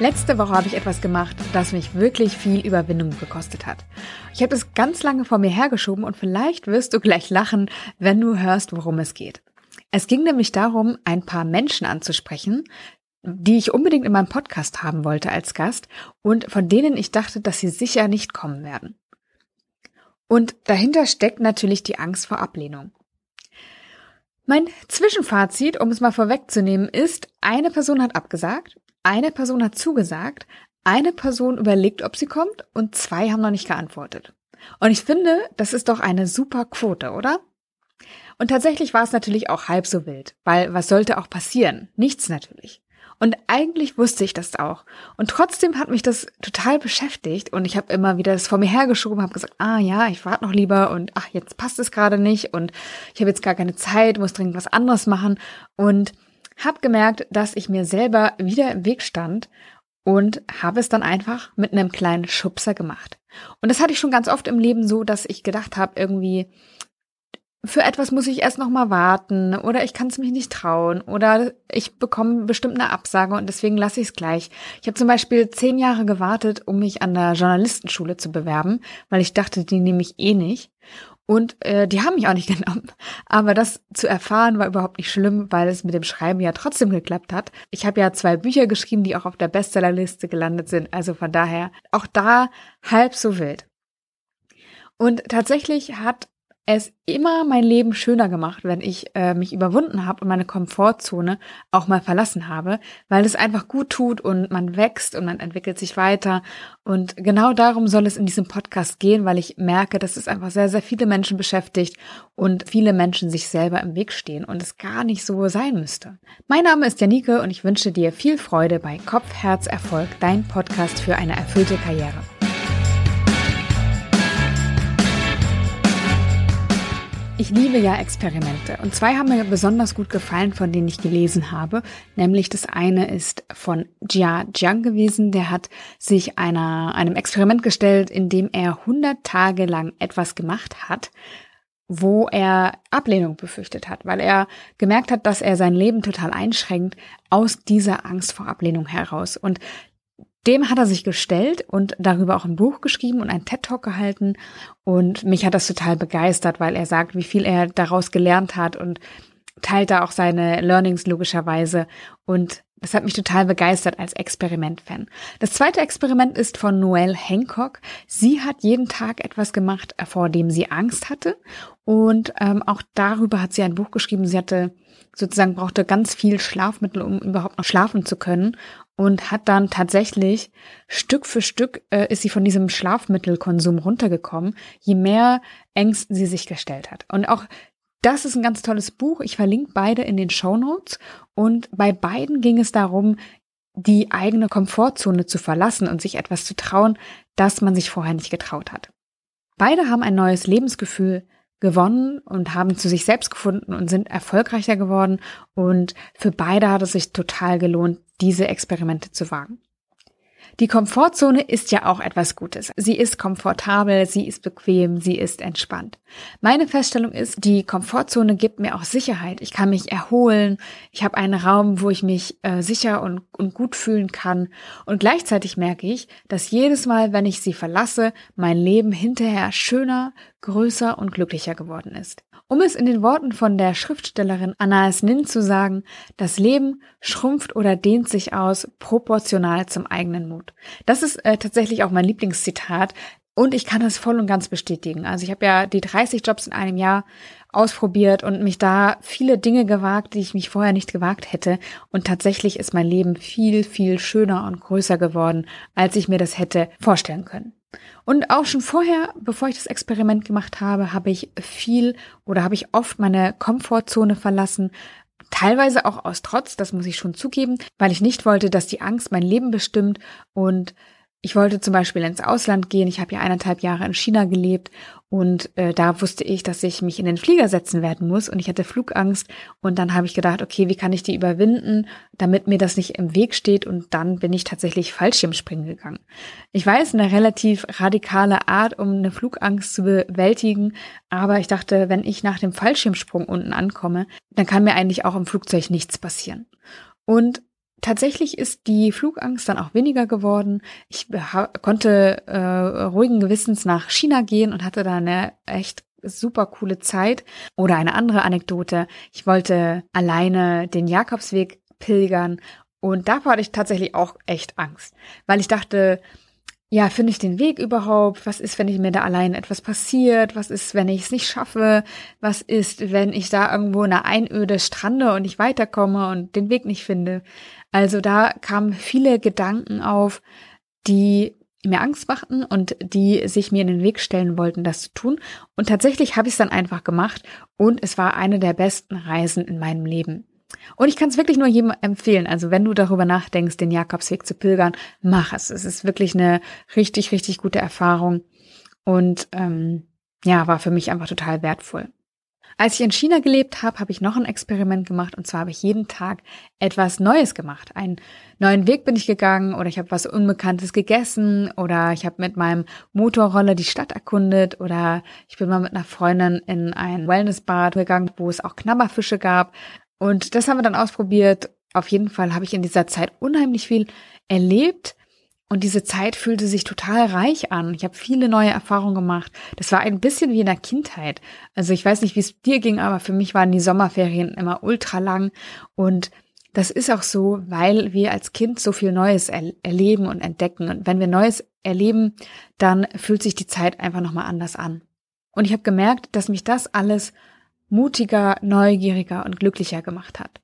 Letzte Woche habe ich etwas gemacht, das mich wirklich viel Überwindung gekostet hat. Ich habe es ganz lange vor mir hergeschoben und vielleicht wirst du gleich lachen, wenn du hörst, worum es geht. Es ging nämlich darum, ein paar Menschen anzusprechen, die ich unbedingt in meinem Podcast haben wollte als Gast und von denen ich dachte, dass sie sicher nicht kommen werden. Und dahinter steckt natürlich die Angst vor Ablehnung. Mein Zwischenfazit, um es mal vorwegzunehmen, ist, eine Person hat abgesagt eine Person hat zugesagt, eine Person überlegt, ob sie kommt und zwei haben noch nicht geantwortet. Und ich finde, das ist doch eine super Quote, oder? Und tatsächlich war es natürlich auch halb so wild, weil was sollte auch passieren? Nichts natürlich. Und eigentlich wusste ich das auch. Und trotzdem hat mich das total beschäftigt und ich habe immer wieder das vor mir hergeschoben, habe gesagt, ah ja, ich warte noch lieber und ach, jetzt passt es gerade nicht und ich habe jetzt gar keine Zeit, muss dringend was anderes machen und habe gemerkt, dass ich mir selber wieder im Weg stand und habe es dann einfach mit einem kleinen Schubser gemacht. Und das hatte ich schon ganz oft im Leben so, dass ich gedacht habe, irgendwie für etwas muss ich erst noch mal warten oder ich kann es mich nicht trauen oder ich bekomme bestimmt eine Absage und deswegen lasse ich es gleich. Ich habe zum Beispiel zehn Jahre gewartet, um mich an der Journalistenschule zu bewerben, weil ich dachte, die nehme ich eh nicht. Und äh, die haben mich auch nicht genommen. Aber das zu erfahren war überhaupt nicht schlimm, weil es mit dem Schreiben ja trotzdem geklappt hat. Ich habe ja zwei Bücher geschrieben, die auch auf der Bestsellerliste gelandet sind. Also von daher auch da halb so wild. Und tatsächlich hat es immer mein Leben schöner gemacht, wenn ich äh, mich überwunden habe und meine Komfortzone auch mal verlassen habe, weil es einfach gut tut und man wächst und man entwickelt sich weiter. Und genau darum soll es in diesem Podcast gehen, weil ich merke, dass es einfach sehr, sehr viele Menschen beschäftigt und viele Menschen sich selber im Weg stehen und es gar nicht so sein müsste. Mein Name ist Janike und ich wünsche dir viel Freude bei Kopf, Herz, Erfolg, dein Podcast für eine erfüllte Karriere. Ich liebe ja Experimente und zwei haben mir besonders gut gefallen, von denen ich gelesen habe. Nämlich das eine ist von Jia Jiang gewesen, der hat sich einer, einem Experiment gestellt, in dem er 100 Tage lang etwas gemacht hat, wo er Ablehnung befürchtet hat, weil er gemerkt hat, dass er sein Leben total einschränkt aus dieser Angst vor Ablehnung heraus. Und dem hat er sich gestellt und darüber auch ein Buch geschrieben und einen TED-Talk gehalten. Und mich hat das total begeistert, weil er sagt, wie viel er daraus gelernt hat und teilt da auch seine Learnings logischerweise. Und das hat mich total begeistert als Experiment-Fan. Das zweite Experiment ist von Noelle Hancock. Sie hat jeden Tag etwas gemacht, vor dem sie Angst hatte. Und ähm, auch darüber hat sie ein Buch geschrieben. Sie hatte sozusagen brauchte ganz viel Schlafmittel, um überhaupt noch schlafen zu können und hat dann tatsächlich Stück für Stück äh, ist sie von diesem Schlafmittelkonsum runtergekommen, je mehr Ängsten sie sich gestellt hat. Und auch das ist ein ganz tolles Buch. Ich verlinke beide in den Show Notes. Und bei beiden ging es darum, die eigene Komfortzone zu verlassen und sich etwas zu trauen, das man sich vorher nicht getraut hat. Beide haben ein neues Lebensgefühl gewonnen und haben zu sich selbst gefunden und sind erfolgreicher geworden. Und für beide hat es sich total gelohnt, diese Experimente zu wagen. Die Komfortzone ist ja auch etwas Gutes. Sie ist komfortabel, sie ist bequem, sie ist entspannt. Meine Feststellung ist, die Komfortzone gibt mir auch Sicherheit. Ich kann mich erholen. Ich habe einen Raum, wo ich mich äh, sicher und, und gut fühlen kann. Und gleichzeitig merke ich, dass jedes Mal, wenn ich sie verlasse, mein Leben hinterher schöner, größer und glücklicher geworden ist. Um es in den Worten von der Schriftstellerin Anais Nin zu sagen, das Leben schrumpft oder dehnt sich aus proportional zum eigenen Mut. Das ist äh, tatsächlich auch mein Lieblingszitat und ich kann das voll und ganz bestätigen. Also ich habe ja die 30 Jobs in einem Jahr ausprobiert und mich da viele Dinge gewagt, die ich mich vorher nicht gewagt hätte. Und tatsächlich ist mein Leben viel, viel schöner und größer geworden, als ich mir das hätte vorstellen können. Und auch schon vorher, bevor ich das Experiment gemacht habe, habe ich viel oder habe ich oft meine Komfortzone verlassen. Teilweise auch aus Trotz, das muss ich schon zugeben, weil ich nicht wollte, dass die Angst mein Leben bestimmt und ich wollte zum Beispiel ins Ausland gehen. Ich habe ja eineinhalb Jahre in China gelebt und äh, da wusste ich, dass ich mich in den Flieger setzen werden muss und ich hatte Flugangst. Und dann habe ich gedacht, okay, wie kann ich die überwinden, damit mir das nicht im Weg steht? Und dann bin ich tatsächlich Fallschirmspringen gegangen. Ich weiß, eine relativ radikale Art, um eine Flugangst zu bewältigen. Aber ich dachte, wenn ich nach dem Fallschirmsprung unten ankomme, dann kann mir eigentlich auch im Flugzeug nichts passieren. Und tatsächlich ist die Flugangst dann auch weniger geworden. Ich konnte äh, ruhigen Gewissens nach China gehen und hatte da eine echt super coole Zeit. Oder eine andere Anekdote. Ich wollte alleine den Jakobsweg pilgern und davor hatte ich tatsächlich auch echt Angst, weil ich dachte, ja, finde ich den Weg überhaupt? Was ist, wenn ich mir da allein etwas passiert? Was ist, wenn ich es nicht schaffe? Was ist, wenn ich da irgendwo in einer Einöde strande und nicht weiterkomme und den Weg nicht finde? Also da kamen viele Gedanken auf, die mir Angst machten und die sich mir in den Weg stellen wollten, das zu tun. Und tatsächlich habe ich es dann einfach gemacht und es war eine der besten Reisen in meinem Leben. Und ich kann es wirklich nur jedem empfehlen. Also wenn du darüber nachdenkst, den Jakobsweg zu pilgern, mach es. Es ist wirklich eine richtig, richtig gute Erfahrung. Und ähm, ja, war für mich einfach total wertvoll. Als ich in China gelebt habe, habe ich noch ein Experiment gemacht und zwar habe ich jeden Tag etwas Neues gemacht. Einen neuen Weg bin ich gegangen oder ich habe was Unbekanntes gegessen oder ich habe mit meinem Motorroller die Stadt erkundet oder ich bin mal mit einer Freundin in ein Wellnessbad gegangen, wo es auch Knabberfische gab. Und das haben wir dann ausprobiert. Auf jeden Fall habe ich in dieser Zeit unheimlich viel erlebt. Und diese Zeit fühlte sich total reich an. Ich habe viele neue Erfahrungen gemacht. Das war ein bisschen wie in der Kindheit. Also ich weiß nicht, wie es dir ging, aber für mich waren die Sommerferien immer ultra lang. Und das ist auch so, weil wir als Kind so viel Neues er erleben und entdecken. Und wenn wir Neues erleben, dann fühlt sich die Zeit einfach nochmal anders an. Und ich habe gemerkt, dass mich das alles mutiger, neugieriger und glücklicher gemacht hat.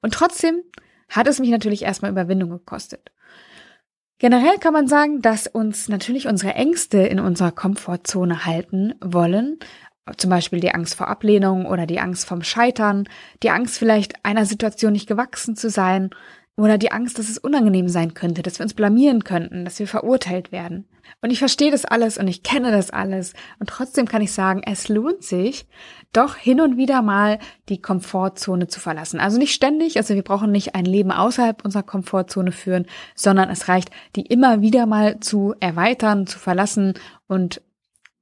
Und trotzdem hat es mich natürlich erstmal Überwindung gekostet. Generell kann man sagen, dass uns natürlich unsere Ängste in unserer Komfortzone halten wollen. Zum Beispiel die Angst vor Ablehnung oder die Angst vom Scheitern, die Angst vielleicht einer Situation nicht gewachsen zu sein oder die Angst, dass es unangenehm sein könnte, dass wir uns blamieren könnten, dass wir verurteilt werden. Und ich verstehe das alles und ich kenne das alles. Und trotzdem kann ich sagen, es lohnt sich, doch hin und wieder mal die Komfortzone zu verlassen. Also nicht ständig, also wir brauchen nicht ein Leben außerhalb unserer Komfortzone führen, sondern es reicht, die immer wieder mal zu erweitern, zu verlassen und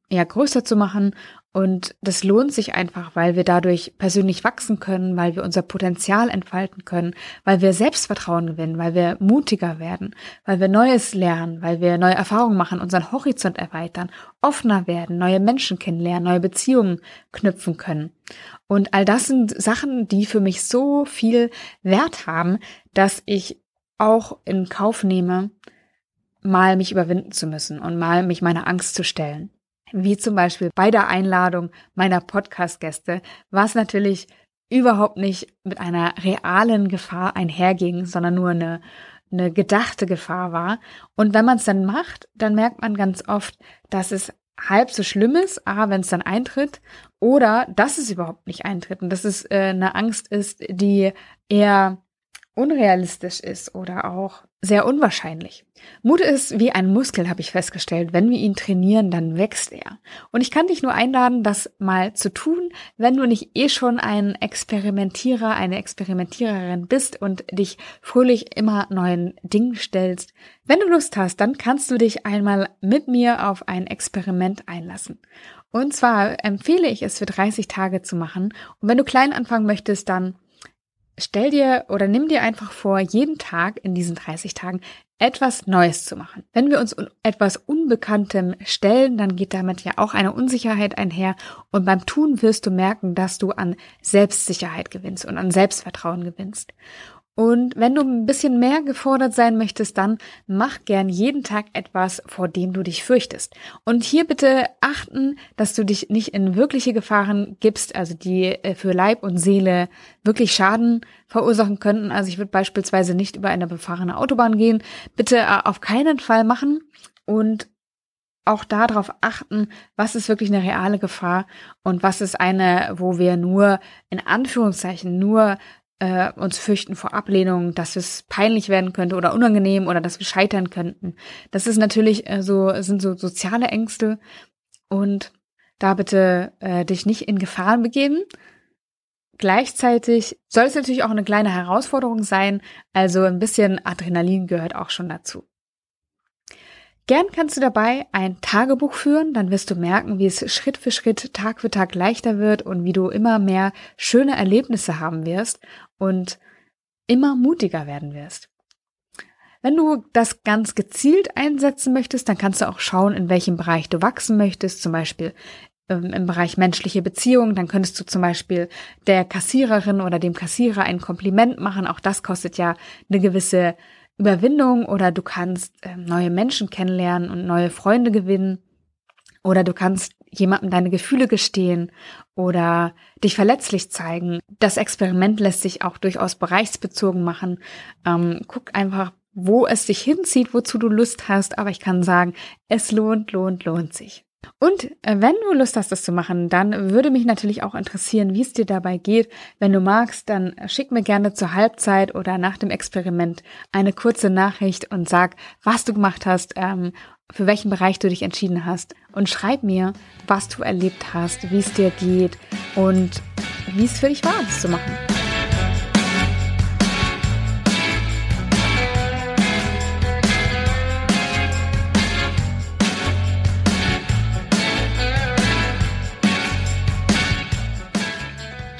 ja, größer zu machen und das lohnt sich einfach, weil wir dadurch persönlich wachsen können, weil wir unser Potenzial entfalten können, weil wir Selbstvertrauen gewinnen, weil wir mutiger werden, weil wir Neues lernen, weil wir neue Erfahrungen machen, unseren Horizont erweitern, offener werden, neue Menschen kennenlernen, neue Beziehungen knüpfen können. Und all das sind Sachen, die für mich so viel Wert haben, dass ich auch in Kauf nehme, mal mich überwinden zu müssen und mal mich meiner Angst zu stellen wie zum Beispiel bei der Einladung meiner Podcast-Gäste, was natürlich überhaupt nicht mit einer realen Gefahr einherging, sondern nur eine, eine gedachte Gefahr war. Und wenn man es dann macht, dann merkt man ganz oft, dass es halb so schlimm ist, a, wenn es dann eintritt, oder dass es überhaupt nicht eintritt und dass es äh, eine Angst ist, die eher unrealistisch ist oder auch sehr unwahrscheinlich. Mut ist wie ein Muskel, habe ich festgestellt. Wenn wir ihn trainieren, dann wächst er. Und ich kann dich nur einladen, das mal zu tun, wenn du nicht eh schon ein Experimentierer, eine Experimentiererin bist und dich fröhlich immer neuen Dingen stellst. Wenn du Lust hast, dann kannst du dich einmal mit mir auf ein Experiment einlassen. Und zwar empfehle ich es für 30 Tage zu machen. Und wenn du klein anfangen möchtest, dann stell dir oder nimm dir einfach vor, jeden Tag in diesen 30 Tagen etwas Neues zu machen. Wenn wir uns etwas Unbekanntem stellen, dann geht damit ja auch eine Unsicherheit einher und beim Tun wirst du merken, dass du an Selbstsicherheit gewinnst und an Selbstvertrauen gewinnst. Und wenn du ein bisschen mehr gefordert sein möchtest, dann mach gern jeden Tag etwas, vor dem du dich fürchtest. Und hier bitte achten, dass du dich nicht in wirkliche Gefahren gibst, also die äh, für Leib und Seele wirklich Schaden verursachen könnten. Also ich würde beispielsweise nicht über eine befahrene Autobahn gehen. Bitte äh, auf keinen Fall machen und auch darauf achten, was ist wirklich eine reale Gefahr und was ist eine, wo wir nur in Anführungszeichen nur äh, uns fürchten vor Ablehnung, dass es peinlich werden könnte oder unangenehm oder dass wir scheitern könnten. Das ist natürlich äh, so, sind so soziale Ängste und da bitte äh, dich nicht in Gefahren begeben. Gleichzeitig soll es natürlich auch eine kleine Herausforderung sein, also ein bisschen Adrenalin gehört auch schon dazu. Gern kannst du dabei ein Tagebuch führen, dann wirst du merken, wie es Schritt für Schritt, Tag für Tag leichter wird und wie du immer mehr schöne Erlebnisse haben wirst und immer mutiger werden wirst. Wenn du das ganz gezielt einsetzen möchtest, dann kannst du auch schauen, in welchem Bereich du wachsen möchtest, zum Beispiel ähm, im Bereich menschliche Beziehungen, dann könntest du zum Beispiel der Kassiererin oder dem Kassierer ein Kompliment machen. Auch das kostet ja eine gewisse Überwindung oder du kannst äh, neue Menschen kennenlernen und neue Freunde gewinnen oder du kannst jemandem deine Gefühle gestehen oder dich verletzlich zeigen. Das Experiment lässt sich auch durchaus bereichsbezogen machen. Ähm, guck einfach, wo es dich hinzieht, wozu du Lust hast, aber ich kann sagen, es lohnt, lohnt, lohnt sich. Und äh, wenn du Lust hast, das zu machen, dann würde mich natürlich auch interessieren, wie es dir dabei geht. Wenn du magst, dann schick mir gerne zur Halbzeit oder nach dem Experiment eine kurze Nachricht und sag, was du gemacht hast, ähm, für welchen Bereich du dich entschieden hast. Und schreib mir, was du erlebt hast, wie es dir geht und wie es für dich war, das zu machen.